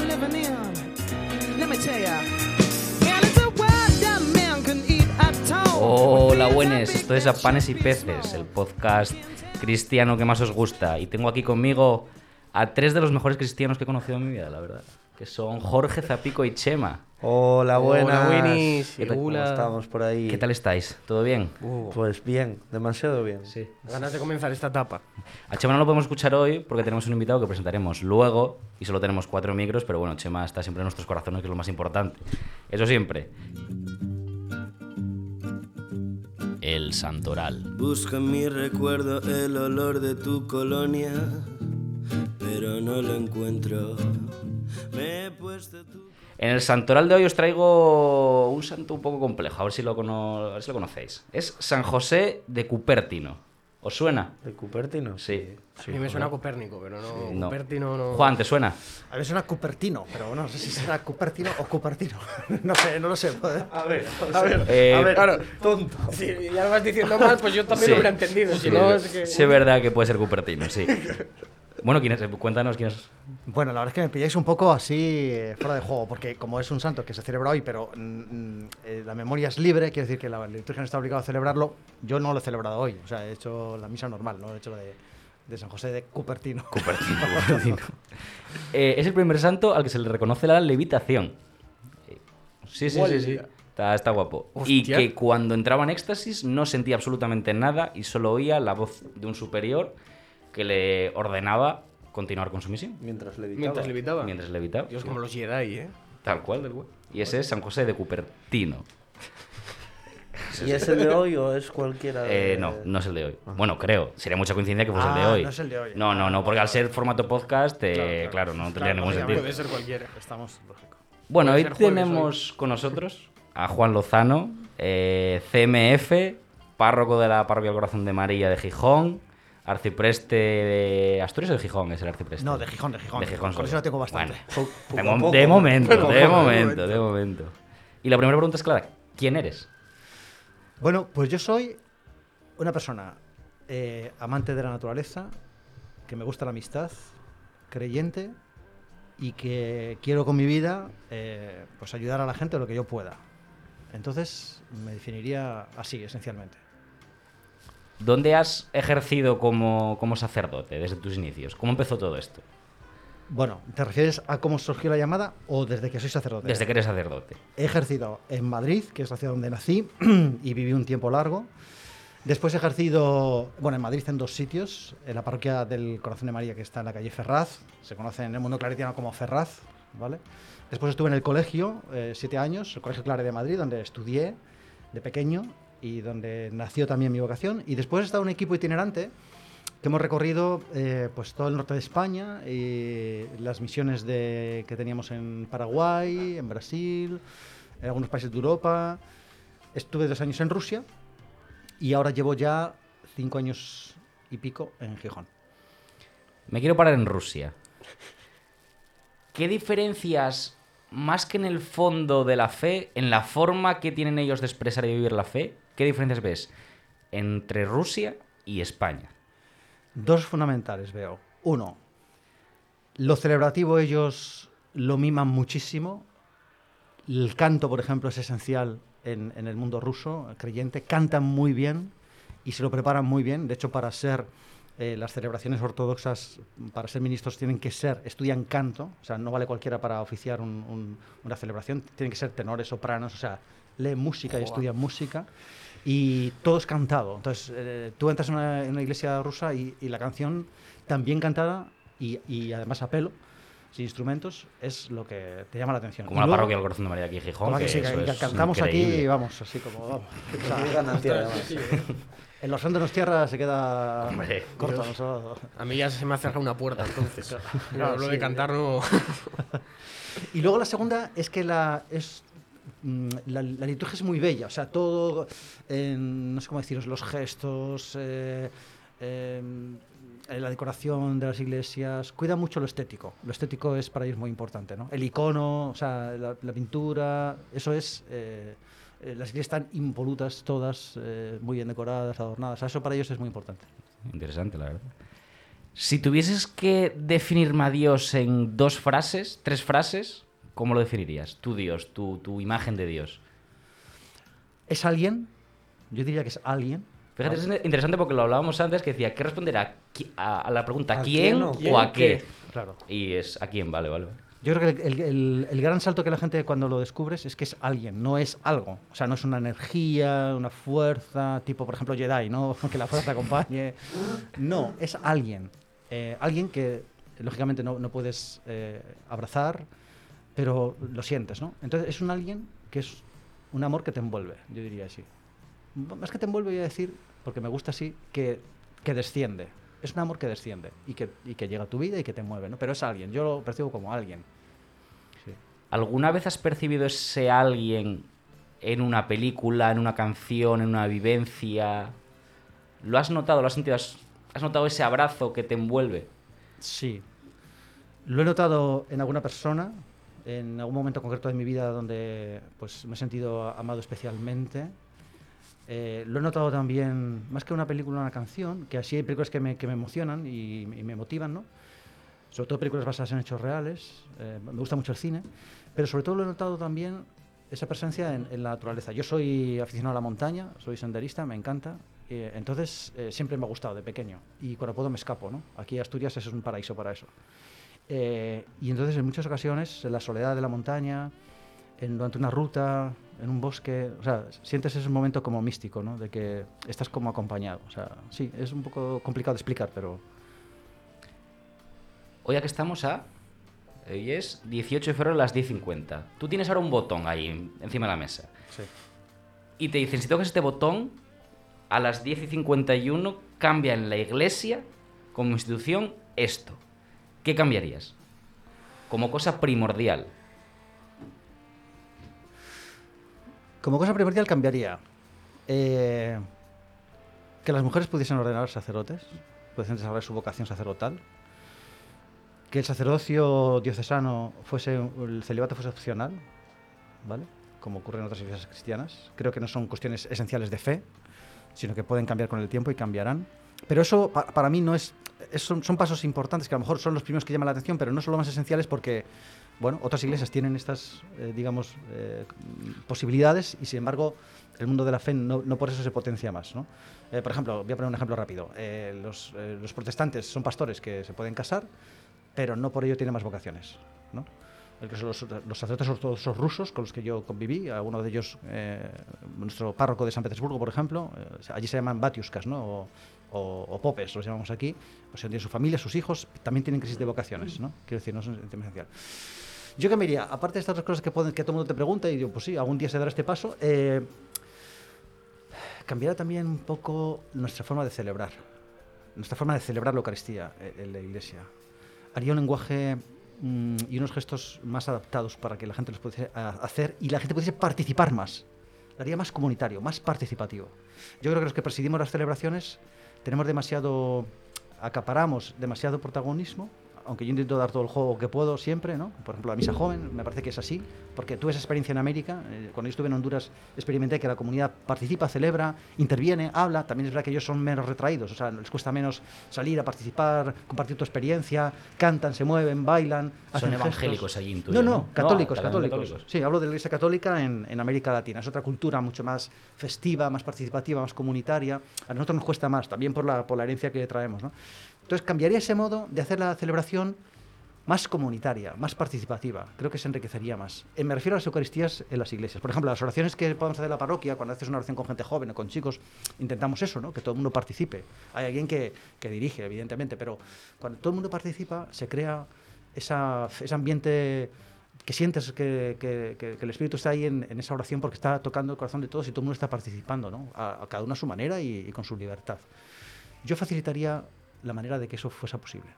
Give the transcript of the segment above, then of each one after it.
living in. Let me tell ya. Hola, buenas. Esto es A Panes y Peces, el podcast cristiano que más os gusta. Y tengo aquí conmigo a tres de los mejores cristianos que he conocido en mi vida, la verdad. Que son Jorge, Zapico y Chema. Hola, buenas. Hola. ¿Qué tal? ¿Cómo Hola. estamos por ahí? ¿Qué tal estáis? ¿Todo bien? Uh, Pues bien, demasiado bien. Sí. ganas de comenzar esta etapa. A Chema no lo podemos escuchar hoy porque tenemos un invitado que presentaremos luego y solo tenemos cuatro micros, pero bueno, Chema está siempre en nuestros corazones, que es lo más importante. Eso siempre. El Santoral. Busco en mi recuerdo el olor de tu colonia, pero no lo encuentro. Me he puesto tu... En el santoral de hoy os traigo un santo un poco complejo, a ver si lo, cono- a ver si lo conocéis. Es San José de Cupertino. ¿Os suena? ¿De Cupertino? Sí. a mí me suena Copérnico, pero no. No. Cupertino no. Juan, ¿te suena? A ver, suena Cupertino, pero no sé si será Cupertino o Cupertino. No sé, no lo sé. A ver, A ver, Eh, a ver, claro. tonto. Si ya lo vas diciendo mal, pues yo también Sí. lo hubiera entendido. Si no, es que. Sí, es verdad que puede ser Cupertino, sí. Bueno, ¿quién es? Cuéntanos quién es. Bueno, la verdad es que me pilláis un poco así eh, fuera de juego, porque como es un santo que se celebra hoy, pero mm, mm, eh, la memoria es libre, quiere decir que la liturgia no está obligada a celebrarlo, yo no lo he celebrado hoy, o sea, he hecho la misa normal, no he hecho la de, de San José de Cupertino. Cupertino. Eh, es el primer santo al que se le reconoce la levitación. Eh, Sí, sí, sí. Está, está guapo. Y que cuando entraba en éxtasis no sentía absolutamente nada y solo oía la voz de un superior que le ordenaba continuar con su misión. Mientras le dictaba. Mientras levitaba. Mientras levitaba. Dios, sí. como los Jedi, ¿eh? Tal cual, del cual. Y ese es San José de Cupertino. ¿Y es el de hoy o es cualquiera? de- Eh, no, no es el de hoy. Bueno, creo. Sería mucha coincidencia que fuese el de Ah, hoy. no es el de hoy. No, no, no, porque al ser formato podcast, eh, claro, no tendría ningún sentido. Puede ser cualquiera. Estamos, lógico. Bueno, hoy tenemos con nosotros a Juan Lozano, eh, CMF, párroco de la Parroquia del Corazón de María de Gijón, arcipreste de Asturias o de Gijón es el arcipreste. No, de Gijón, de Gijón. De Gijón Con eso lo tengo bastante. Bueno, de, a mo- poco, de ¿no? momento, de momento, de momento. Y la primera pregunta es clara, ¿quién eres? Bueno, pues yo soy una persona eh, amante de la naturaleza, que me gusta la amistad, creyente y que quiero con mi vida eh, pues ayudar a la gente lo que yo pueda. Entonces me definiría así, esencialmente. ¿Dónde has ejercido como, como sacerdote desde tus inicios? ¿Cómo empezó todo esto? Bueno, ¿te refieres a cómo surgió la llamada o desde que soy sacerdote? Desde que eres sacerdote. He ejercido en Madrid, que es la ciudad donde nací y viví un tiempo largo. Después he ejercido, bueno, en Madrid en dos sitios, en la parroquia del Corazón de María, que está en la calle Ferraz, se conoce en el mundo claretiano como Ferraz, ¿vale? Después estuve en el colegio, eh, siete años, el Colegio Clare de Madrid, donde estudié de pequeño y donde nació también mi vocación. Y después he estado un equipo itinerante que hemos recorrido eh, pues todo el norte de España y las misiones de, que teníamos en Paraguay, en Brasil, en algunos países de Europa. Estuve dos años en Rusia y ahora llevo ya cinco años y pico en Gijón. Me quiero parar en Rusia. ¿Qué diferencias, más que en el fondo de la fe, en la forma que tienen ellos de expresar y vivir la fe, qué diferencias ves entre Rusia y España? Dos fundamentales veo. Uno, lo celebrativo ellos lo miman muchísimo. El canto, por ejemplo, es esencial en, en el mundo ruso, creyente. Cantan muy bien y se lo preparan muy bien. De hecho, para ser eh, las celebraciones ortodoxas, para ser ministros, tienen que ser, estudian canto. O sea, no vale cualquiera para oficiar un- un- una celebración. Tienen que ser tenores, sopranos, o sea, leen música y estudian música. Y todo es cantado. Entonces, eh, tú entras en una, en una iglesia rusa y, y la canción también cantada y, y además a pelo, sin instrumentos, es lo que te llama la atención. Como Y la luego- parroquia del corazón de María aquí en Gijón. Que que sí, que- que cantamos increíble. aquí, vamos, así como vamos. O sea, además. en los Santos Tierra se queda Hombre, corto. Dios. A mí ya se me ha cerrado una puerta, entonces. Claro, lo sí. de cantar no. Y luego la segunda es que la es la, la liturgia es muy bella, o sea, todo, en, no sé cómo deciros, los gestos, eh, em, eh, la decoración de las iglesias, cuida mucho lo estético. Lo estético es para ellos muy importante, ¿no? El icono, o sea, la, pintura, eso es... eh, eh, las iglesias están impolutas todas, eh, muy bien decoradas, adornadas. Eso para ellos es muy importante. Interesante, la verdad. Si tuvieses que definirme a Dios en dos frases, tres frases, ¿cómo lo definirías? Tu Dios, tu, tu imagen de Dios. ¿Es alguien? Yo diría que es alguien. Fíjate, ¿vale? es interesante porque lo hablábamos antes, que decía, ¿qué responder a, qui- a- a la pregunta ¿A quién, quién o a qué? Claro. Y es a quién, vale, vale. Yo creo que el, el- el- el gran salto que la gente cuando lo descubres es que es alguien, no es algo. O sea, no es una energía, una fuerza, tipo, por ejemplo, Jedi, ¿no? Que la fuerza te acompañe. No, es alguien. Eh, alguien que, lógicamente, no, no puedes eh, abrazar, pero lo sientes, ¿no? Entonces, es un alguien que es un amor que te envuelve, yo diría así. Más que te envuelve, voy a decir, porque me gusta así, que, que desciende. Es un amor que desciende y que, y que llega a tu vida y que te mueve, ¿no? Pero es alguien, yo lo percibo como alguien. Sí. ¿Alguna vez has percibido ese alguien en una película, en una canción, en una vivencia? ¿Lo has notado? ¿Lo has sentido? ¿Has, has notado ese abrazo que te envuelve? Sí. Lo he notado en alguna persona, en algún momento concreto de mi vida donde pues, me he sentido amado especialmente. Eh, lo he notado también, más que una película, una canción, que así hay películas que me, que me emocionan y, y me motivan, ¿no? Sobre todo películas basadas en hechos reales. eh, me gusta mucho el cine. Pero sobre todo lo he notado también esa presencia en, en la naturaleza. Yo soy aficionado a la montaña, soy senderista, me encanta. eh, entonces eh, siempre me ha gustado de pequeño. Y cuando puedo me escapo, ¿no? Aquí Asturias es un paraíso para eso. Eh, y entonces en muchas ocasiones, en la soledad de la montaña, en, durante una ruta, en un bosque, o sea, sientes ese momento como místico, ¿no? De que estás como acompañado. O sea, sí, es un poco complicado de explicar, pero Hoy aquí estamos a... Hoy es 18 de febrero a las 10.50. Tú tienes ahora un botón ahí en- encima de la mesa. sí. Y te dicen, si tocas este botón, a las 10 y 51 cambia en la iglesia, como institución, esto. ¿Qué cambiarías? Como cosa primordial. Como cosa primordial cambiaría eh, que las mujeres pudiesen ordenar sacerdotes, pudiesen desarrollar su vocación sacerdotal, que el sacerdocio diocesano fuese, el celibato fuese opcional, ¿vale? Como ocurre en otras iglesias cristianas. Creo que no son cuestiones esenciales de fe, sino que pueden cambiar con el tiempo y cambiarán. Pero eso pa- para mí no es, son, son pasos importantes que a lo mejor son los primeros que llaman la atención, pero no son los más esenciales porque, bueno, otras iglesias tienen estas, eh, digamos, eh, posibilidades y sin embargo el mundo de la fe no, no por eso se potencia más, ¿no? Eh, por ejemplo, voy a poner un ejemplo rápido. Eh, los, eh, los protestantes son pastores que se pueden casar, pero no por ello tienen más vocaciones, ¿no? Los, los sacerdotes ortodoxos rusos con los que yo conviví, alguno de ellos, eh, nuestro párroco de San Petersburgo, por ejemplo, eh, allí se llaman batiuskas, ¿no? O, o- o popes, los llamamos aquí, pues tienen su familia, sus hijos, también tienen crisis de vocaciones, ¿no? Quiero decir, no es un tema esencial. Yo que me diría, aparte de estas dos cosas que, pueden, que todo el mundo te pregunta, y digo, pues sí, algún día se dará este paso, eh, cambiará también un poco nuestra forma de celebrar, nuestra forma de celebrar la Eucaristía eh, en la Iglesia. Haría un lenguaje mm, y unos gestos más adaptados para que la gente los pudiese a- hacer y la gente pudiese participar más. Haría más comunitario, más participativo. Yo creo que los que presidimos las celebraciones tenemos demasiado, acaparamos demasiado protagonismo, aunque yo intento dar todo el juego que puedo siempre, ¿no? Por ejemplo, la misa joven, me parece que es así, porque tuve esa experiencia en América, eh, cuando yo estuve en Honduras experimenté que la comunidad participa, celebra, interviene, habla, también es verdad que ellos son menos retraídos, o sea, les cuesta menos salir a participar, compartir tu experiencia, cantan, se mueven, bailan, Son hacen gestos. evangélicos allí, No, no, ¿no? católicos, No, católicos. católicos. Sí, hablo de la Iglesia Católica en, en América Latina. Es otra cultura mucho más festiva, más participativa, más comunitaria. A nosotros nos cuesta más, también por la, por la herencia que traemos. ¿no? Entonces, cambiaría ese modo de hacer la celebración más comunitaria, más participativa. Creo que se enriquecería más. Eh, me refiero a las Eucaristías en las iglesias. Por ejemplo, las oraciones que podemos hacer en la parroquia, cuando haces una oración con gente joven o con chicos, intentamos eso, ¿no? que todo el mundo participe. Hay alguien que, que dirige, evidentemente, pero cuando todo el mundo participa, se crea esa, ese ambiente que sientes que, que- que- el Espíritu está ahí en, en esa oración porque está tocando el corazón de todos y todo el mundo está participando, ¿no? a, a cada uno a su manera y, y con su libertad. Yo facilitaría la manera de que eso fuese posible.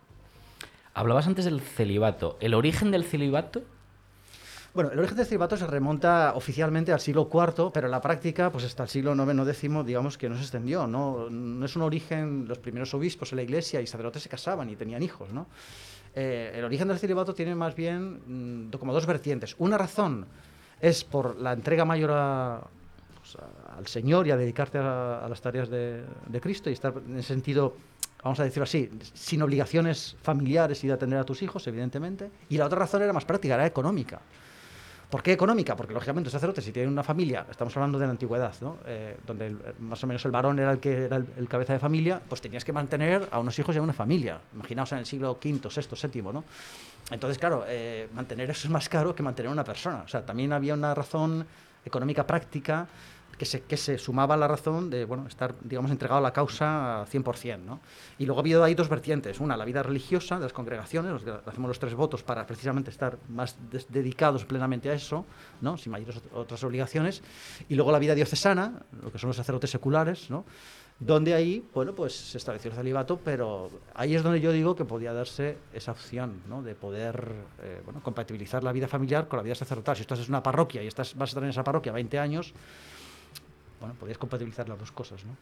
Hablabas antes del celibato. ¿El origen del celibato? Bueno, el origen del celibato se remonta oficialmente al siglo IV, pero en la práctica, pues hasta el siglo IX, X, digamos que no se extendió. No, no es un origen, los primeros obispos en la iglesia y sacerdotes se casaban y tenían hijos, ¿no? Eh, el origen del celibato tiene más bien mm, como dos vertientes. Una razón es por la entrega mayor a- pues, a- al Señor y a dedicarte a, a las tareas de, de Cristo y estar en sentido vamos a decirlo así, sin obligaciones familiares y de atender a tus hijos, evidentemente. Y la otra razón era más práctica, era económica. ¿Por qué económica? Porque lógicamente un sacerdote, si tiene una familia, estamos hablando de la antigüedad, ¿no? Eh, donde el- más o menos el varón era el que era el, el cabeza de familia, pues tenías que mantener a unos hijos y a una familia. Imaginaos en el siglo V, VI, VII, ¿no? Entonces, claro, eh, mantener eso es más caro que mantener a una persona. O sea, también había una razón económica práctica que se, que se sumaba a la razón de bueno, estar, digamos, entregado a la causa 100%. ¿no? Y luego ha habido ahí dos vertientes. Una, la vida religiosa de las congregaciones, los que hacemos los tres votos para precisamente estar más dedicados plenamente a eso, ¿no? sin mayores ot- otras obligaciones. Y luego la vida diocesana, lo que son los sacerdotes seculares, ¿no? donde ahí, bueno, pues se estableció el celibato, pero ahí es donde yo digo que podía darse esa opción, ¿no? De poder, eh, bueno, compatibilizar la vida familiar con la vida sacerdotal. Si estás en una parroquia y estás, vas a estar en esa parroquia 20 años, bueno, podías compatibilizar las dos cosas, ¿no?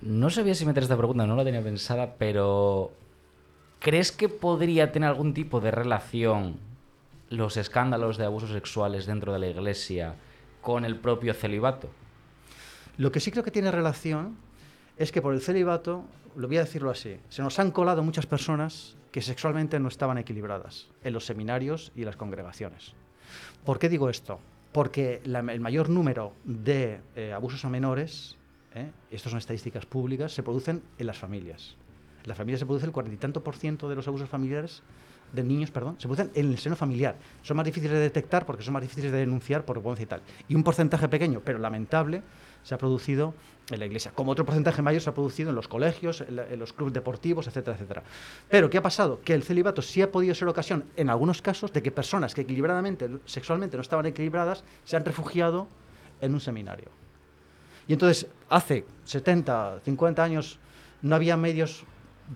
No sabía si meter esta pregunta, no la tenía pensada, pero ¿crees que podría tener algún tipo de relación los escándalos de abusos sexuales dentro de la iglesia con el propio celibato? Lo que sí creo que tiene relación es que por el celibato, lo voy a decirlo así, se nos han colado muchas personas que sexualmente no estaban equilibradas en los seminarios y las congregaciones. ¿Por qué digo esto? Porque la- el mayor número de eh, abusos a menores, ¿eh? son estadísticas públicas, se producen en las familias. En las familias se produce el cuarenta y tanto por ciento de los abusos familiares de niños, perdón, se producen en el seno familiar. Son más difíciles de detectar porque son más difíciles de denunciar por vergüenza y tal. Y un porcentaje pequeño, pero lamentable, se ha producido en la iglesia. Como otro porcentaje mayor se ha producido en los colegios, en, los clubes deportivos, etcétera, etcétera. Pero ¿qué ha pasado? Que el celibato sí ha podido ser ocasión, en algunos casos, de que personas que equilibradamente, sexualmente no estaban equilibradas, se han refugiado en un seminario. Y entonces, hace 70, 50 años, no había medios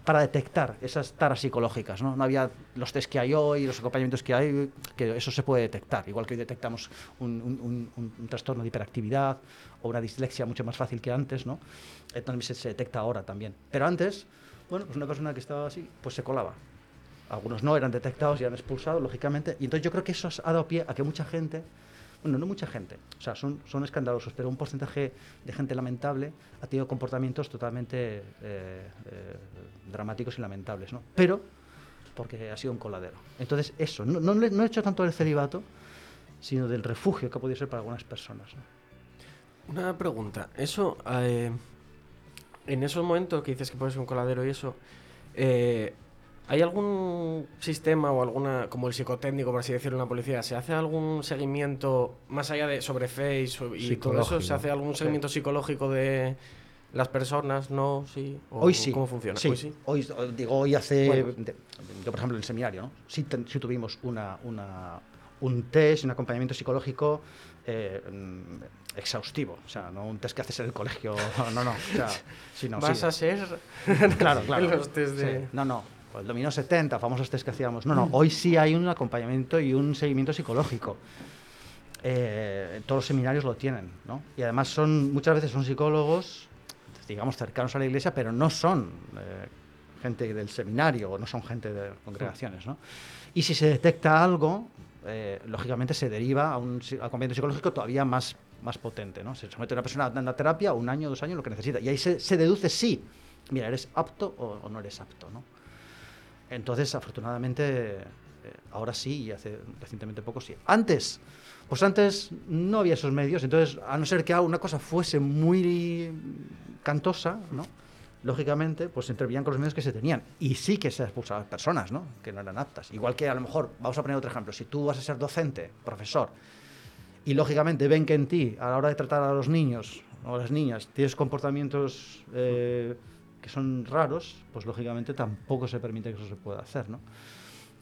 para detectar esas taras psicológicas, ¿no? No había los test que hay hoy, los acompañamientos que hay, que eso se puede detectar. Igual que hoy detectamos un, un- un- un- trastorno de hiperactividad o una dislexia mucho más fácil que antes, ¿no? Se, se detecta ahora también. Pero antes, bueno, pues una persona que estaba así, pues se colaba. Algunos no eran detectados y eran expulsados, lógicamente. Y entonces yo creo que eso ha dado pie a que mucha gente, bueno, no mucha gente, o sea, son, son escandalosos, pero un porcentaje de gente lamentable ha tenido comportamientos totalmente eh, eh, dramáticos y lamentables, ¿no? Pero porque ha sido un coladero. Entonces, eso, no, no, he hecho tanto del celibato, sino del refugio que ha podido ser para algunas personas. Una pregunta. Eso, eh, en esos momentos que dices que ser un coladero y eso, ¿hay algún sistema o alguna, como el psicotécnico, por así decirlo, en la policía, ¿se hace algún seguimiento, más allá de sobre fe y, todo eso. ¿se hace algún seguimiento psicológico de las personas? ¿No? ¿Sí? ¿O Hoy sí. ¿Cómo funciona? Sí. Hoy sí. Hoy, digo, hoy hace. Bueno. yo, por ejemplo, en el seminario, ¿no? Sí, ten- sí tuvimos una, una- un test, un acompañamiento psicológico eh, exhaustivo. O sea, no un test que haces en el colegio. No, no. O sea, sí, no, Vas sí. a ser Claro, claro. los test de... No, no. Pues El dominó 70, famosos test que hacíamos. No, no. Hoy sí hay un acompañamiento y un seguimiento psicológico. Eh, todos los seminarios lo tienen, ¿no? Y además son muchas veces son psicólogos, digamos, cercanos a la iglesia, pero no son eh, gente del seminario o no son gente de congregaciones, ¿no? Y si se detecta algo, eh, lógicamente se deriva a un acompañamiento psicológico todavía más, más potente, ¿no? Se somete a una persona a una terapia, un año, dos años, lo que necesita. Y ahí se, se deduce si, mira, eres apto o, o no eres apto, ¿no? Entonces, afortunadamente, eh, ahora sí, y hace recientemente poco sí. Antes, pues antes no había esos medios, entonces, a no ser que una cosa fuese muy cantosa, ¿no? Lógicamente, pues intervenían con los medios que se tenían. Y sí que se expulsaban personas, ¿no? Que no eran aptas. Igual que a lo mejor, vamos a poner otro ejemplo, si tú vas a ser docente, profesor, y lógicamente ven que en ti, a la hora de tratar a los niños o a las niñas, tienes comportamientos eh, que son raros, pues lógicamente tampoco se permite que eso se pueda hacer, ¿no?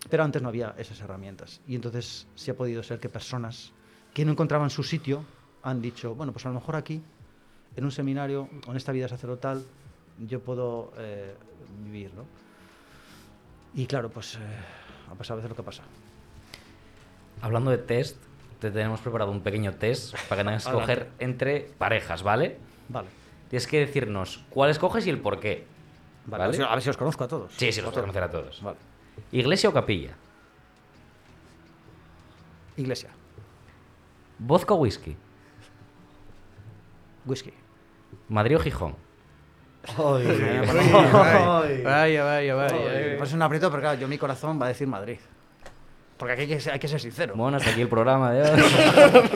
Pero antes no había esas herramientas. Y entonces sí ha podido ser que personas que no encontraban su sitio han dicho, bueno, pues a lo mejor aquí, en un seminario o en esta vida sacerdotal, yo puedo eh, vivir, ¿no? Y claro, pues eh, ha pasado a veces lo que pasa. Hablando de test, te tenemos preparado un pequeño test para que tengas que escoger entre parejas, ¿vale? Vale. Tienes que decirnos cuál escoges y el por qué. Vale, A, ver si, a ver si os conozco a todos. Sí, sí, los A puedo conocer a todos. Vale. ¿Iglesia o capilla? Iglesia. ¿Vodka o whisky? Whisky. ¿Madrid o Gijón? Ay, Vaya, vaya, vaya. vaya. Pues es un aprieto, pero claro, yo mi corazón va a decir Madrid. Porque aquí hay que ser, hay que ser sincero. Bueno, hasta aquí el programa de hoy.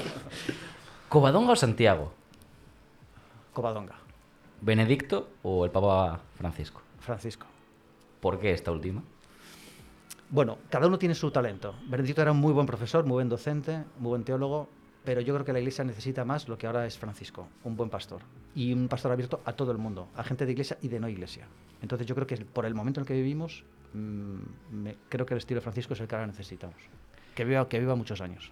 ¿Covadonga o Santiago? Covadonga, ¿Benedicto o el Papa Francisco? Francisco. ¿Por qué esta última? Bueno, cada uno tiene su talento. Benedicto era un muy buen profesor, muy buen docente, muy buen teólogo, pero yo creo que la iglesia necesita más lo que ahora es Francisco, un buen pastor. Y un pastor abierto a todo el mundo, a gente de iglesia y de no iglesia. Entonces yo creo que por el momento en el que vivimos, mm, me- creo que el estilo de Francisco es el que ahora necesitamos. Que viva, que viva muchos años.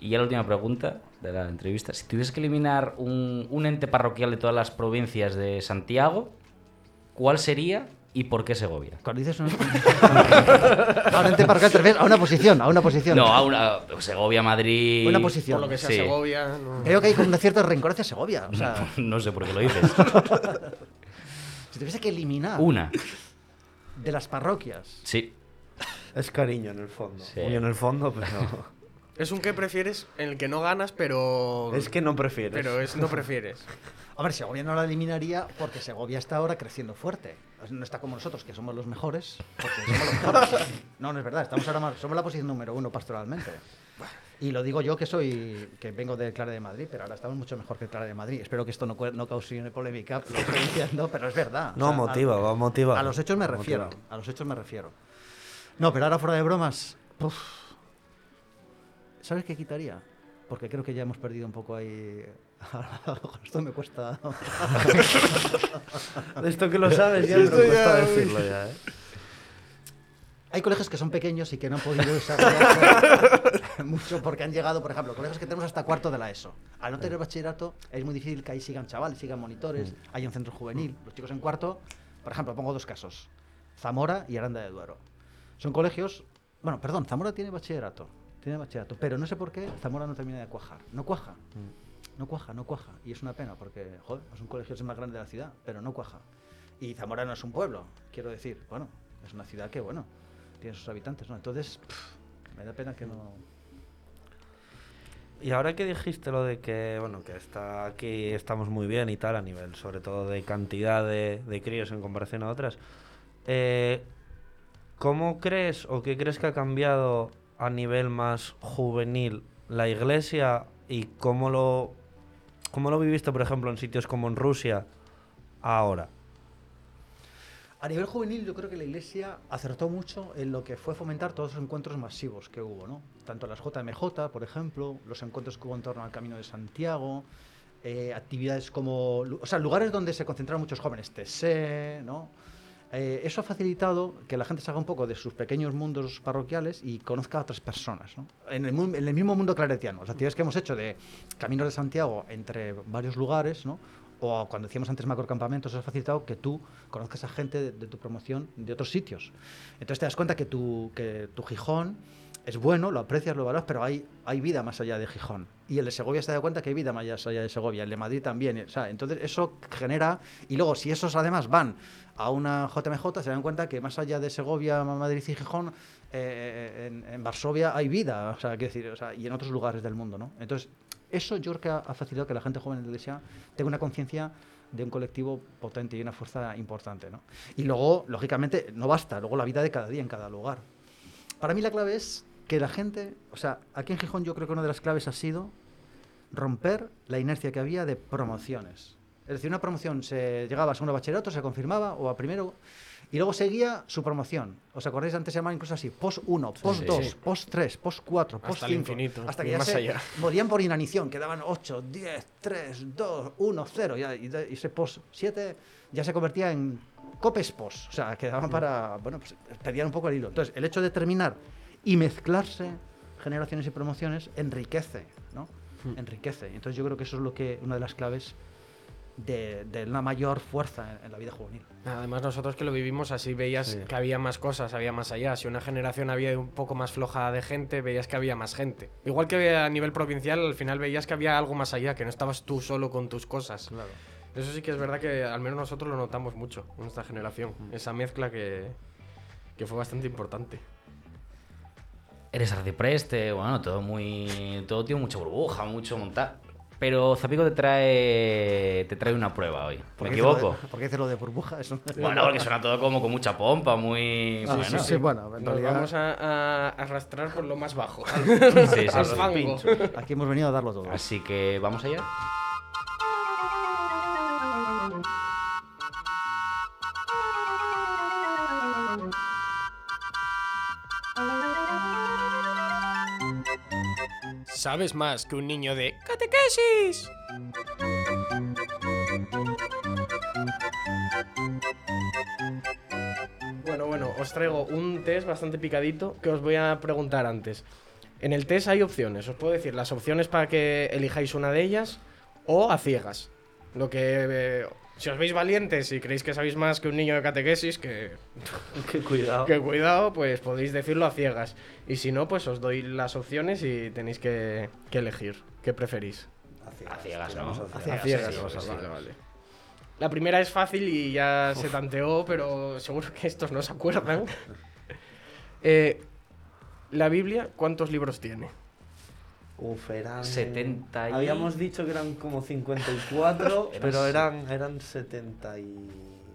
Y ya la última pregunta de la entrevista. Si tuvieses que eliminar un, un ente parroquial de todas las provincias de Santiago, ¿cuál sería y por qué Segovia? Cuando dices un... ahora en parroquial te refieres a una posición, a una posición. No, a una, Segovia, Madrid. Una posición. Por lo que sea Sí. Segovia. no- Creo que hay como un cierto rencor hacia Segovia. O sea, No sé por qué lo dices. si tuviese que eliminar Una. de las parroquias, Sí. Es cariño en el fondo. Sí. Muy en el fondo, pero. Es un que prefieres en el que no ganas, pero. es que no prefieres. Pero es no prefieres. A ver, Segovia no la eliminaría porque Segovia está ahora creciendo fuerte. No está como nosotros, que somos los mejores. Porque somos los mejores. No, no es verdad. Estamos ahora más, somos la posición número uno pastoralmente. Y lo digo yo que soy que vengo de Clara de Madrid, pero ahora estamos mucho mejor que Clara de Madrid. Espero que esto no, no cause polémica, lo estoy diciendo, pero es verdad. No, O sea, motiva, a, va a motivar. a los hechos me refiero. A los hechos me refiero. No, pero ahora fuera de bromas. ¿Sabes qué quitaría? Porque creo que ya hemos perdido un poco ahí. Esto me cuesta. De esto que lo sabes, ya me cuesta ya- decirlo ya, ¿eh? Hay colegios que son pequeños y que no han podido desarrollar mucho porque han llegado, por ejemplo, colegios que tenemos hasta cuarto de la ESO. Al no tener bachillerato, es muy difícil que ahí sigan chavales, sigan monitores, hay un centro juvenil. Los chicos en cuarto, por ejemplo, pongo dos casos: Zamora y Aranda de Duero. Son colegios. Bueno, perdón, Zamora tiene bachillerato, tiene bachillerato, pero no sé por qué Zamora no termina de cuajar. No cuaja. No cuaja, no cuaja. Y es una pena porque, joder, es un colegio es el más grande de la ciudad, pero no cuaja. Y Zamora no es un pueblo, quiero decir. Bueno, es una ciudad que, bueno, tiene sus habitantes, ¿no? Entonces, pff, me da pena que no... Y ahora que dijiste lo de que, bueno, que está aquí estamos muy bien y tal, a nivel sobre todo de cantidad de, de críos en comparación a otras, eh, ¿cómo crees o qué crees que ha cambiado a nivel más juvenil la iglesia y cómo lo, cómo lo viviste, por ejemplo, en sitios como en Rusia ahora? A nivel juvenil, yo creo que la Iglesia acertó mucho en lo que fue fomentar todos los encuentros masivos que hubo, ¿no? Tanto las JMJ, por ejemplo, los encuentros que hubo en torno al Camino de Santiago, eh, actividades como... O sea, lugares donde se concentraron muchos jóvenes, TC, ¿no? Eh, eso ha facilitado que la gente salga un poco de sus pequeños mundos parroquiales y conozca a otras personas, ¿no? En el, mismo mundo claretiano. Las actividades que hemos hecho de Caminos de Santiago entre varios lugares, ¿no? O cuando decíamos antes macrocampamentos, eso ha facilitado que tú conozcas a gente de, de tu promoción de otros sitios. Entonces te das cuenta que tu, que tu Gijón es bueno, lo aprecias, lo valoras, pero hay, hay vida más allá de Gijón. Y el de Segovia se da cuenta que hay vida más allá de Segovia, el de Madrid también. o sea, entonces eso genera... Y luego, si esos además van a una JMJ, se dan cuenta que más allá de Segovia, Madrid y Gijón, eh, en, en Varsovia hay vida, o sea, decir, o sea, y en otros lugares del mundo, ¿no? Entonces, eso yo creo que ha facilitado que la gente joven de la iglesia tenga una conciencia de un colectivo potente y una fuerza importante, ¿no? Y luego, lógicamente, no basta, luego la vida de cada día en cada lugar. Para mí la clave es que la gente, o sea, aquí en Gijón yo creo que una de las claves ha sido romper la inercia que había de promociones. Es decir, una promoción se llegaba a segundo bachillerato, se confirmaba, o a primero, y luego seguía su promoción. ¿Os acordáis? Antes se llamaban incluso así, post 1, post Sí. 2, Sí. post 3, post 4, Hasta post el 5. infinito, Hasta que ya más se allá. morían por inanición, quedaban 8, 10, 3, 2, 1, 0, ya, y, y ese post 7 ya se convertía en copes post, o sea, quedaban para, bueno, pues perdían un poco el hilo. Entonces, el hecho de terminar y mezclarse generaciones y promociones enriquece, ¿no? Enriquece. Entonces yo creo que eso es lo que una de las claves de, de una mayor fuerza en, en la vida juvenil. Además, nosotros que lo vivimos así, veías Sí. que había más cosas, había más allá. Si una generación había un poco más floja de gente, veías que había más gente. Igual que a nivel provincial, al final veías que había algo más allá, que no estabas tú solo con tus cosas. Eso sí que es verdad que al menos nosotros lo notamos mucho en esta generación. Esa mezcla que, que fue bastante importante. Eres arcipreste, bueno, todo muy. Todo tiene mucha burbuja, mucho montar. Pero Zapico te trae te trae una prueba hoy. ¿Por ¿Me equivoco? de- ¿Por qué dices lo de burbuja? Eso- Bueno, porque suena todo como con mucha pompa, muy... Ah, bueno. sí, sí, bueno, en Nos realidad vamos a, a arrastrar por lo más bajo. Sí, sí, al sí. fango. aquí hemos venido a darlo todo. Así que vamos allá. ¿Sabes más que un niño de catequesis? Bueno, bueno, os traigo un test bastante picadito que os voy a preguntar antes. En el test hay opciones, os puedo decir las opciones para que elijáis una de ellas o a ciegas. Lo que eh, si os veis valientes y creéis que sabéis más que un niño de catequesis, que, Qué cuidado. que cuidado, pues podéis decirlo a ciegas. Y si no, pues os doy las opciones y tenéis que, que elegir. ¿Qué preferís? A ciegas, ¿no? a A ciegas. A ciegas, sí, vale, sí. vale, vale. La primera es fácil y ya se tanteó, pero seguro que estos no se acuerdan. Eh, la Biblia, ¿cuántos libros tiene? Uf, eran. 70 y- Habíamos dicho que eran como 54, Eran pero eran, eran 70 y.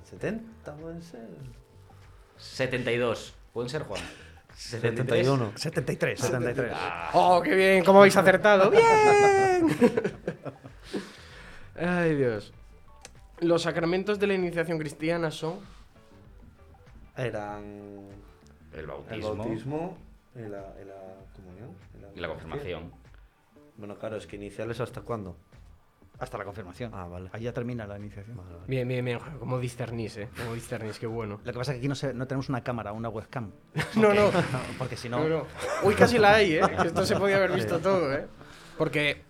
70, puede ser. 72. ¿Pueden ser, Juan? 71. 73, 73. ¡Oh, qué bien! ¿Cómo habéis acertado? ¡Bien! Ay, Dios. Los sacramentos de la iniciación cristiana son... Eran. El El bautismo, bautismo y la, y la comunión. y la confirmación. Bueno, claro, es que iniciales hasta cuándo. Hasta la confirmación. Ah, vale. Ahí ya termina la iniciación. Bien, bien, bien. Como discernís, ¿eh? Como discernís, qué bueno. Lo que pasa es que aquí no, se- no tenemos una cámara, una webcam. No, no. Porque si no. No, no. Uy, casi la hay, ¿eh? Esto se podía haber visto todo, ¿eh? Porque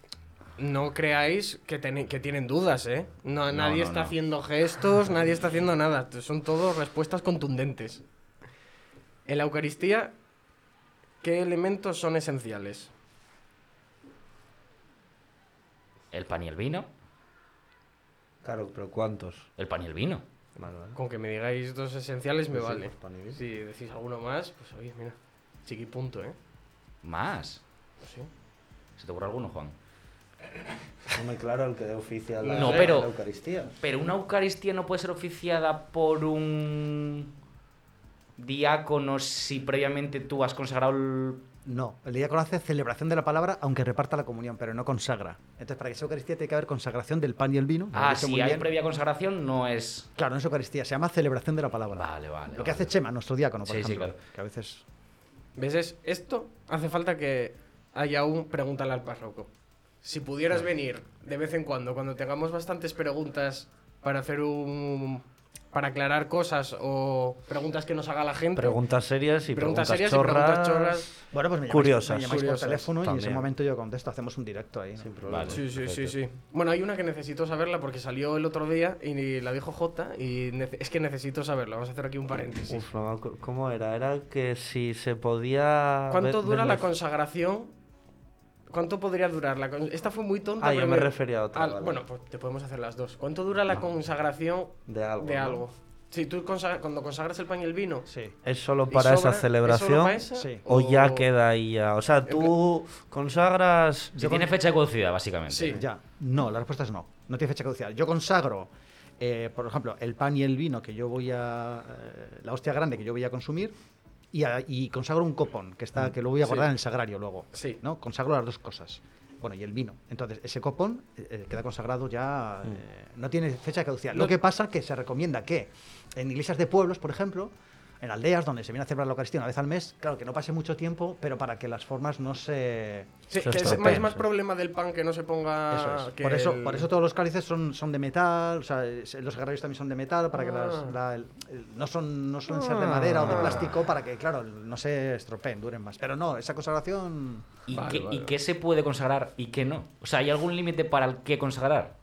no creáis que, tene- que tienen dudas, ¿eh? No, nadie no, está no. haciendo gestos, nadie está haciendo nada. Son todos respuestas contundentes. En la Eucaristía, ¿qué elementos son esenciales? El pan y el vino. Claro, pero ¿cuántos? El pan y el vino. Vale, vale. Con que me digáis dos esenciales me Pues sí, vale. pan y vino. Si decís alguno más, pues oye, mira. Chiquipunto, ¿eh? Más. Pues sí. ¿Se te ocurre alguno, Juan? No me claro el que dé oficial la, No, la pero- Eucaristía. Pero una Eucaristía no puede ser oficiada por un diácono si previamente tú has consagrado el... No, el diácono hace celebración de la palabra, aunque reparta la comunión, pero no consagra. Entonces, para que sea Eucaristía tiene que haber consagración del pan y el vino. Ah, si muy hay bien. previa consagración no es... Claro, no es Eucaristía, se llama celebración de la palabra. Vale, vale. Lo que vale. hace Chema, nuestro diácono, por Sí, sí, ejemplo. claro. Que a veces. ¿Ves? Es- esto hace falta que haya un pregúntale al párroco. Si pudieras venir de vez en cuando, cuando tengamos bastantes preguntas para hacer un. Para aclarar cosas o preguntas que nos haga la gente. Preguntas serias y Preguntas preguntas, serias y preguntas chorras. chorras. Bueno, pues me llamáis, Curiosas. me llamáis Curiosas, por teléfono y en ese momento yo contesto. Hacemos un directo ahí. ¿no? Sin problema. Vale. Sí, sí, sí, perfecto. sí. Bueno, hay una que necesito saberla porque salió el otro día y la dijo J y es que necesito saberla. Vamos a hacer aquí un paréntesis. Uf, ¿Cómo era? Era que si se podía. ¿Cuánto ver- dura ver la consagración? ¿Cuánto podría durar la Esta fue muy tonta. Ah, yo me refería a otra, vale. Bueno, pues te podemos hacer las dos. ¿Cuánto dura la consagración De algo. de ¿no? algo? Si tú consagra- cuando consagras el pan y el vino. Sí. ¿Es solo ¿y para sobra- esa es solo celebración? para esa? Sí. ¿O ya queda ahí ya? O sea, tú consagras. Si tiene fecha de caducidad, básicamente. Sí. Ya. No, la respuesta es no. No tiene fecha caducidad. Yo consagro, eh, por ejemplo, el pan y el vino que yo voy a. eh, la hostia grande que yo voy a consumir. Y, a- y consagro un copón, que está que lo voy a Sí. guardar en el sagrario luego. Sí. ¿no? Consagro las dos cosas. Bueno, y el vino. Entonces, ese copón eh, eh, queda consagrado ya. eh, no tiene fecha de caducidad. Lo que pasa que se recomienda que en iglesias de pueblos, por ejemplo, en aldeas donde se viene a celebrar la Eucaristía una vez al mes, claro, que no pase mucho tiempo, pero para que las formas no se. Sí, Se que es más, es más sí. problema del pan que no se ponga. Eso es. que Por eso, el- por eso todos los cálices son, son de metal, o sea, los sagrarios también son de metal, para que las, Ah. la- el- el- no, son, no suelen ser de madera o de Ah. plástico, para que, claro, no se estropeen, duren más. Pero no, esa consagración... ¿Y, Vale, qué, vale, ¿Y qué se puede consagrar y qué no? O sea, ¿hay algún límite para el qué consagrar?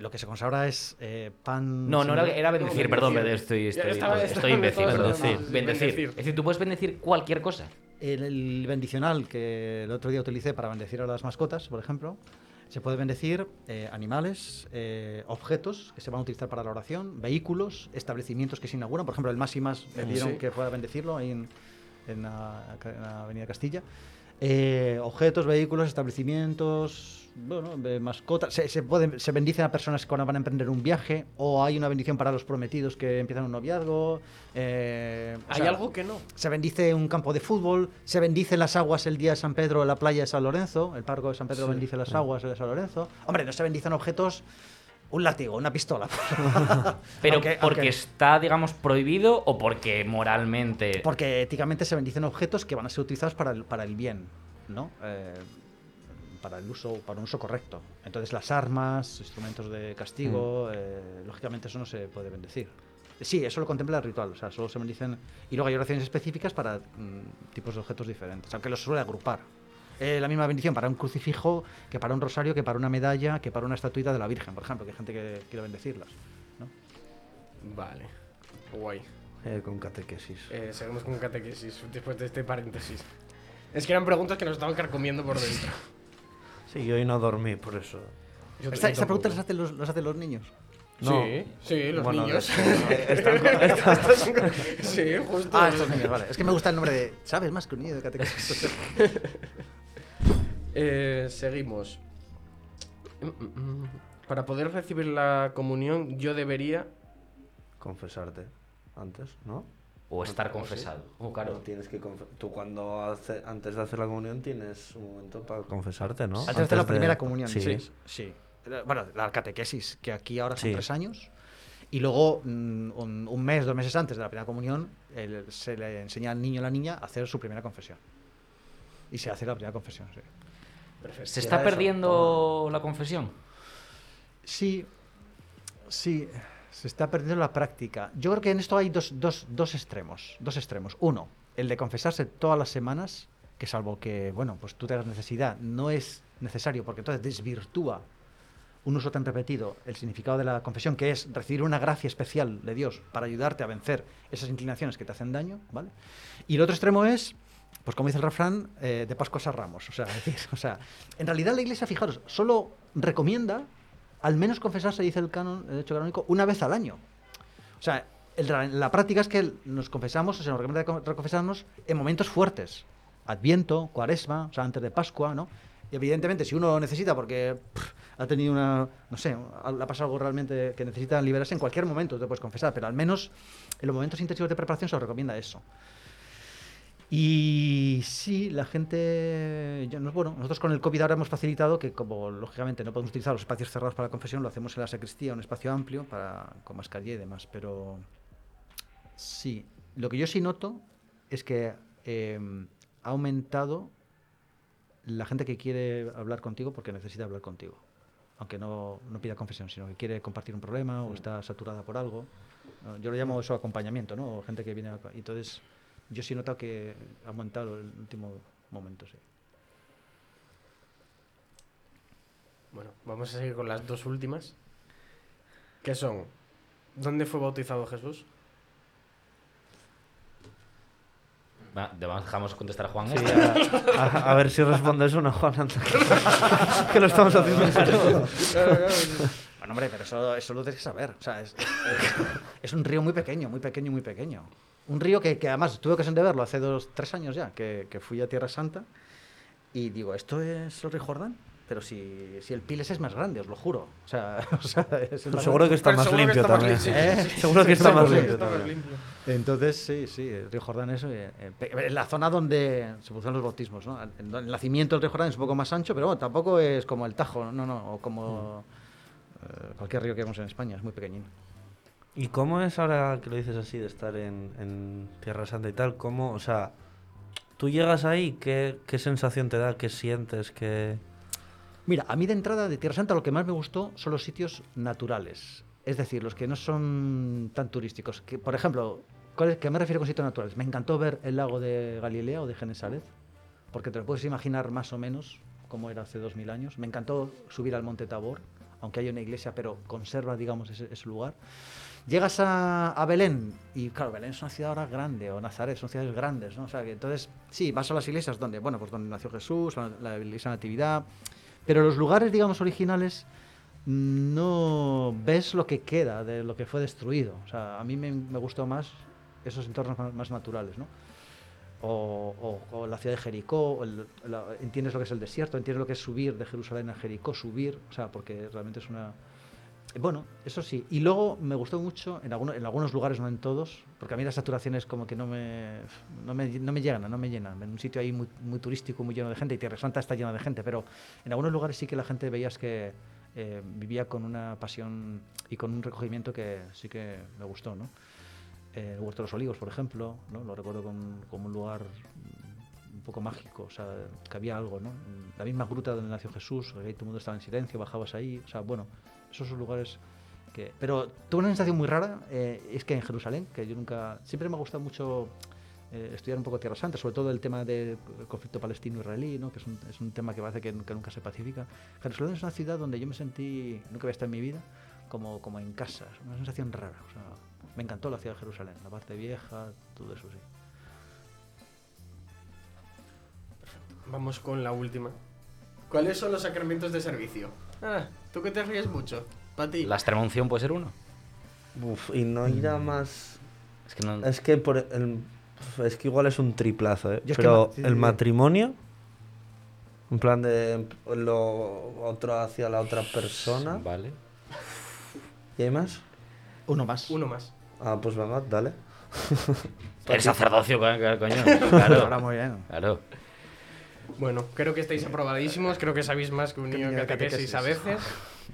Lo que se consagra es eh, pan... No, no era, bendecir, No, perdón, bendecir. estoy, estoy, estaba- estoy, imbécil, bendecir. Bendecir. Bendecir. Es decir, tú puedes bendecir cualquier cosa. El, el bendicional que el otro día utilicé para bendecir a las mascotas, por ejemplo, se puede bendecir eh, animales, eh, objetos que se van a utilizar para la oración, vehículos, establecimientos que se inauguran. Por ejemplo, el Más y Más me pidieron Sí. que fuera a bendecirlo ahí en, en la, en la Avenida Castilla. Eh, objetos, vehículos, establecimientos, bueno, mascotas. Se, se, pueden- se bendicen a personas cuando van a emprender un viaje, o hay una bendición para los prometidos que empiezan un noviazgo. eh, Hay sea, algo que no. Se bendice un campo de fútbol, se bendicen las aguas el día de San Pedro en la playa de San Lorenzo, el parco de San Pedro bendice las aguas de San Lorenzo. Hombre, no se bendicen objetos, un látigo, una pistola. Pero Aunque- porque aunque- está, digamos, prohibido o porque moralmente. Porque éticamente se bendicen objetos que van a ser utilizados para el, para el bien, ¿no? Eh, para el uso, para un uso correcto. Entonces las armas, instrumentos de castigo, eh, lógicamente eso no se puede bendecir. Sí, eso lo contempla el ritual, o sea, solo se bendicen. Y luego hay oraciones específicas para mm, tipos de objetos diferentes, aunque los suele agrupar. Eh, la misma bendición para un crucifijo que para un rosario, que para una medalla, que para una estatuita de la Virgen, por ejemplo, que hay gente que quiere bendecirlas. ¿no? Vale. Guay. Eh, con catequesis. Eh, seguimos con catequesis después de este paréntesis. Es que eran preguntas que nos estaban carcomiendo por dentro. Sí, yo hoy no dormí, por eso. Yo- Esta, yo esta pregunta tampoco. las hacen los, las hacen los niños. No. Sí, sí, los Bueno, niños. están con- están- sí, justo. Ah, estos niños, vale. Es que me gusta el nombre de. ¿Sabes más que un niño de catequesis? Eh, seguimos. Mm, mm, mm. Para poder recibir la comunión, yo debería. confesarte antes, ¿no? O estar confesado. Oh, No, claro. tienes que confe- tú cuando hace, antes de hacer la comunión tienes un momento para confesarte, ¿no? Antes de hacer la primera comunión. Sí. Sí. sí. Bueno, la catequesis, que aquí ahora son Sí. tres años. Y luego, un, un mes, dos meses antes de la primera comunión, el- se le enseña al niño o la niña a hacer su primera confesión. Y se hace la primera confesión, sí. ¿Se está perdiendo la confesión? Sí, sí, se está perdiendo la práctica. Yo creo que en esto hay dos, dos, dos extremos. Dos extremos. Uno, el de confesarse todas las semanas, que salvo que, bueno, pues tú tengas necesidad, no es necesario, porque entonces desvirtúa un uso tan repetido el significado de la confesión, que es recibir una gracia especial de Dios para ayudarte a vencer esas inclinaciones que te hacen daño, ¿vale? Y el otro extremo es, pues como dice el refrán, eh, de Pascuas a Ramos. O sea, decir, o sea, en realidad la Iglesia, fijaros, solo recomienda al menos confesarse, dice el canon, el derecho canónico, una vez al año. O sea, la práctica es que nos confesamos, o sea, nos recomienda co- confesarnos en momentos fuertes. Adviento, cuaresma, o sea, antes de Pascua, ¿no? Y evidentemente, si uno necesita, porque ha tenido una, no sé, ha pasado algo realmente que necesita liberarse, en cualquier momento te puedes confesar, pero al menos en los momentos intensivos de preparación se os recomienda eso. Y sí, la gente, bueno, nosotros con el COVID ahora hemos facilitado que como lógicamente no podemos utilizar los espacios cerrados para la confesión, lo hacemos en la sacristía, un espacio amplio para con mascarilla y demás, pero sí, lo que yo sí noto es que eh, ha aumentado la gente que quiere hablar contigo porque necesita hablar contigo, aunque no, no pida confesión, sino que quiere compartir un problema o está saturada por algo. Yo lo llamo eso acompañamiento, ¿no? O gente que viene a... Entonces, yo sí he notado que ha aumentado el último momento, sí. Bueno, vamos a seguir con las dos últimas. Que son. ¿Dónde fue bautizado Jesús? Va, Dejamos contestar a Juan. Sí, esta. a, a- a ver si respondes una, Juan, antes que, que lo estamos haciendo. Bueno, hombre, pero eso, eso lo tienes que saber. O sea, es, es- es un río muy pequeño, muy pequeño, muy pequeño. Un río que, que además tuve ocasión de verlo hace dos, tres años ya, que, que fui a Tierra Santa y digo, ¿esto es el río Jordán? Pero si, si el Piles es más grande, os lo juro. O sea, o sea, es el más Seguro que está más limpio está más también. ¿Eh? Seguro que está más limpio. Entonces, sí, sí, el río Jordán es eh, eh, la zona donde se producen los bautismos, ¿no? El, el nacimiento del río Jordán es un poco más ancho, pero bueno, tampoco es como el Tajo, no, no, o como eh, cualquier río que vemos en España, es muy pequeñín. ¿Y cómo es ahora que lo dices así de estar en, en Tierra Santa y tal? ¿Cómo, o sea, tú llegas ahí, qué, qué sensación te da, qué sientes, qué... Mira, a mí de entrada de Tierra Santa lo que más me gustó son los sitios naturales, es decir, los que no son tan turísticos. Que, por ejemplo, ¿cuál es- ¿qué me refiero con sitios naturales? Me encantó ver el lago de Galilea o de Genesaret, porque te lo puedes imaginar más o menos cómo era hace dos mil años. Me encantó subir al Monte Tabor, aunque haya una iglesia, pero conserva, digamos, ese, ese lugar. Llegas a, a Belén, y claro, Belén es una ciudad ahora grande, o Nazaret, son ciudades grandes, ¿no? O sea, que entonces, sí, vas a las iglesias donde, bueno, pues donde nació Jesús, la, la iglesia de Natividad, pero los lugares, digamos, originales, no ves lo que queda de lo que fue destruido. O sea, a mí me, me gustó más esos entornos más, más naturales, ¿no? o, o- o la ciudad de Jericó, o el- la- entiendes lo que es el desierto, entiendes lo que es subir de Jerusalén a Jericó, subir, o sea, porque realmente es una... Bueno, eso sí. Y luego me gustó mucho, en, algunos en algunos lugares, no en todos, porque a mí las saturaciones como que no me, no me, no me llegan, no me llenan. En un sitio ahí muy, muy turístico, muy lleno de gente, y Tierra Santa está llena de gente, pero en algunos lugares sí que la gente veías que eh, vivía con una pasión y con un recogimiento que sí que me gustó, ¿no? Eh, el Huerto de los Olivos, por ejemplo, ¿no? Lo recuerdo como, como un lugar un poco mágico, o sea, que había algo, ¿no? La misma gruta donde nació Jesús, que ahí todo el mundo estaba en silencio, bajabas ahí, o sea, bueno, esos son lugares que... Pero tuve una sensación muy rara, eh, es que en Jerusalén, que yo nunca... Siempre me ha gustado mucho eh, estudiar un poco Tierra Santa, sobre todo el tema del conflicto palestino-israelí, ¿no? que es un, tema que parece que, nunca se pacifica. Jerusalén es una ciudad donde yo me sentí, nunca había estado en mi vida, como, como en casa, es una sensación rara. Me encantó la ciudad de Jerusalén, la parte vieja, todo eso sí. Vamos con la última. ¿Cuáles son los sacramentos de servicio? Ah, tú que te ríes mucho. Para ti. La extrema unción puede ser uno. Uf, y no irá más. Es que no. Es que por el, es que igual es un triplazo, ¿eh? Yo es que Pero ma- sí, el matrimonio, en plan de lo otro hacia la otra persona. Vale. ¿Y hay más? Uno más. Uno más. Ah, pues venga, dale. El sacerdocio, co- co- coño. Ahora Claro. muy bien. Claro. Bueno, creo que estáis aprobadísimos. Creo que sabéis más que un Que niño de catequesis a veces.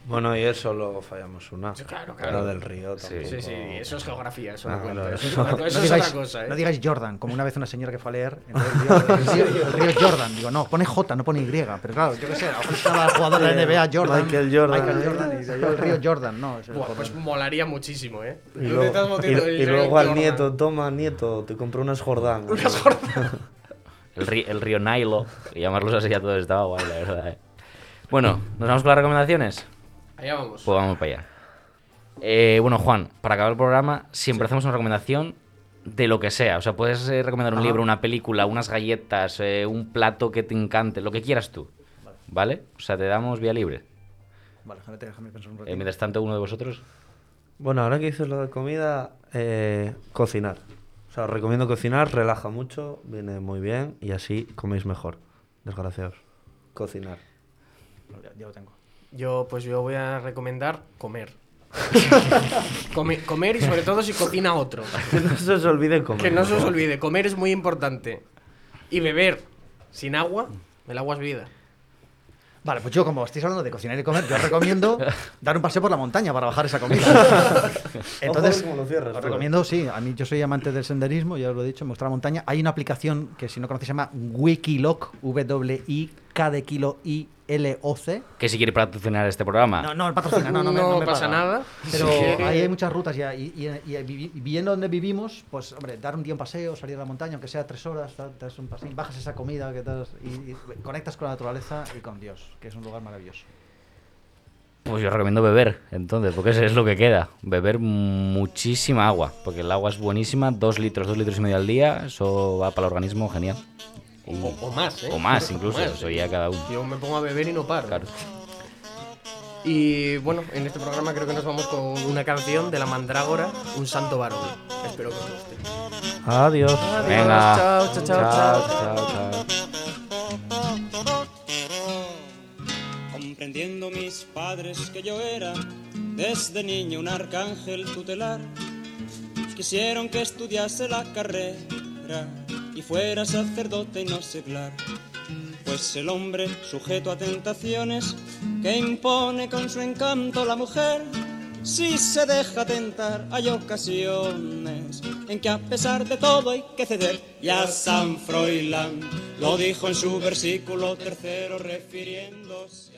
Bueno, y eso lo fallamos una. Sí, claro, Lo claro. del río Sí. tampoco. Sí, sí, eso es geografía, eso Ah, no cuenta. claro. Eso, es otra, eso no, es digáis, otra cosa, ¿eh? no digáis Jordan, como una vez una señora que fue a leer, entonces el río, el río- el río es Jordan. Digo, no, pone J, no pone Y. Pero claro, yo qué sé, a lo mejor estaba el jugador de la NBA, Jordan. Michael Jordan. Michael Jordan, y yo, el río Jordan, no. es Buah, Jordan. pues molaría muchísimo, ¿eh? Y luego, y- y luego al Jordan. nieto, toma, nieto, te compré unas Jordán. El, ri- el río Nilo. Y llamarlos así ya todo estaba guay, la verdad. eh. Bueno, ¿nos vamos con las recomendaciones? Allá vamos. Pues vamos para allá. Eh, bueno, Juan, para acabar el programa, siempre hacemos una recomendación de lo que sea. O sea, puedes eh, recomendar un Ajá. libro, una película, unas galletas, eh, un plato que te encante, lo que quieras tú. ¿Vale? O sea, te damos vía libre. Vale, déjame, déjame pensar un Eh, ratito. mientras tanto, uno de vosotros. Bueno, ahora que dices lo de comida, eh, cocinar. O sea, os recomiendo cocinar, relaja mucho, viene muy bien y así coméis mejor. Desgraciados. Cocinar. Ya, ya lo tengo. Yo, pues yo voy a recomendar comer. Come- comer y sobre todo si cocina otro. Que no se os olvide comer. Que no se os olvide, comer es muy importante. Y beber sin agua, el agua es vida. Vale, pues yo, como estáis hablando de cocinar y comer, yo os recomiendo dar un paseo por la montaña para bajar esa comida. Entonces, lo os recomiendo, sí, a mí yo soy amante del senderismo, ya os lo he dicho, me gusta la montaña. Hay una aplicación que si no conocéis se llama Wikiloc, W-I-K de kilo I-L-O-C. Que si quiere patrocinar este programa. No, no, patrocina, no, no, me, No no me pasa paga. nada. Pero ahí hay muchas rutas ya, y, y, y y viviendo donde vivimos, pues, hombre, dar un día un paseo, salir a la montaña, aunque sea tres horas, da- das un paseo, bajas esa comida que te das- y, y conectas con la naturaleza y con Dios, que es un lugar maravilloso. Pues yo recomiendo beber, entonces, porque eso es lo que queda. Beber muchísima agua, porque el agua es buenísima, dos litros, dos litros y medio al día, eso va para el organismo genial. O, o más, ¿eh? o más incluso, más, eso ¿eh? ya cada uno. Yo me pongo a beber y no paro. Claro. Y bueno, en este programa creo que nos vamos con una canción de la Mandrágora, Un Santo Varón. Espero que os guste. Adiós. Venga. Chao, chao, chao, chao. chao, chao. comprendiendo mis padres que yo era desde niño un arcángel tutelar. Quisieron que estudiase la carrera y fuera sacerdote y no seglar. Pues el hombre sujeto a tentaciones que impone con su encanto la mujer, si se deja tentar hay ocasiones en que a pesar de todo hay que ceder. Y a San Froilán lo dijo en su versículo tercero refiriéndose